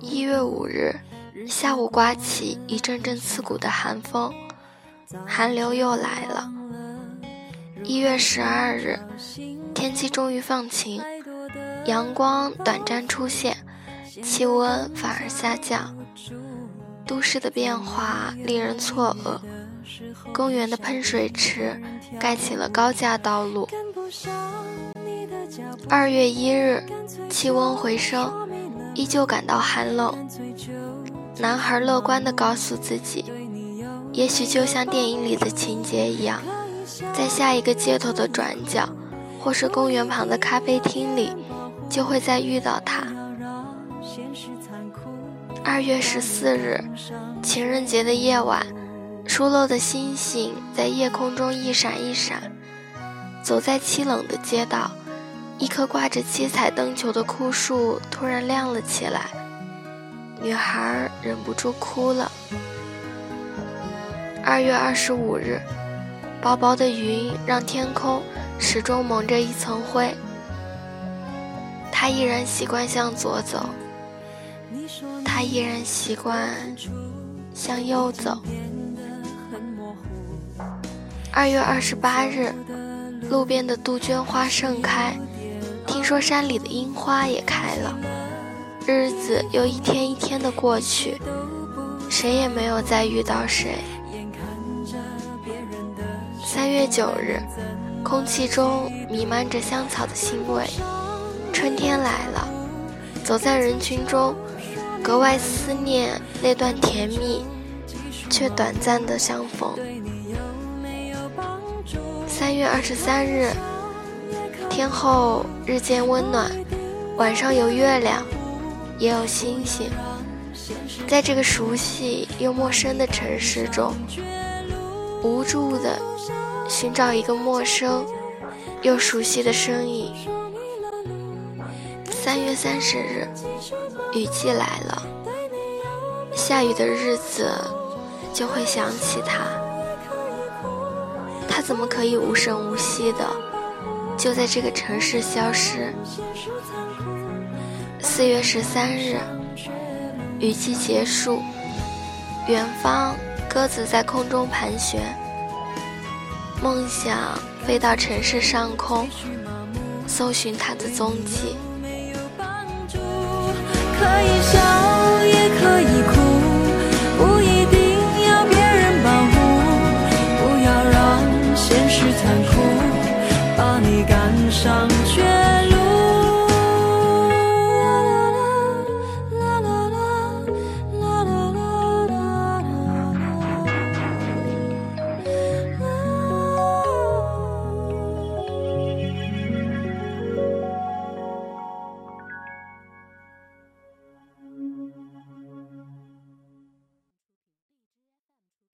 一月五日下午，刮起一阵阵刺骨的寒风，寒流又来了。一月十二日，天气终于放晴，阳光短暂出现，气温反而下降。都市的变化令人错愕，公园的喷水池盖起了高架道路。二月一日，气温回升，依旧感到寒冷。男孩乐观地告诉自己，也许就像电影里的情节一样，在下一个街头的转角，或是公园旁的咖啡厅里，就会再遇到他。二月十四日，情人节的夜晚，疏漏的星星在夜空中一闪一闪。走在凄冷的街道，一棵挂着七彩灯球的枯树突然亮了起来，女孩忍不住哭了。二月二十五日，薄薄的云让天空始终蒙着一层灰，她依然习惯向左走。她依然习惯向右走。二月二十八日，路边的杜鹃花盛开，听说山里的樱花也开了。日子又一天一天的过去，谁也没有再遇到谁。三月九日，空气中弥漫着香草的腥味，春天来了。走在人群中。格外思念那段甜蜜却短暂的相逢。三月二十三日，天后日渐温暖，晚上有月亮，也有星星。在这个熟悉又陌生的城市中，无助的寻找一个陌生又熟悉的身影。三月三十日，雨季来了。下雨的日子，就会想起他。他怎么可以无声无息的就在这个城市消失？四月十三日，雨季结束，远方鸽子在空中盘旋，梦想飞到城市上空，搜寻他的踪迹。可以笑，也可以你赶上绝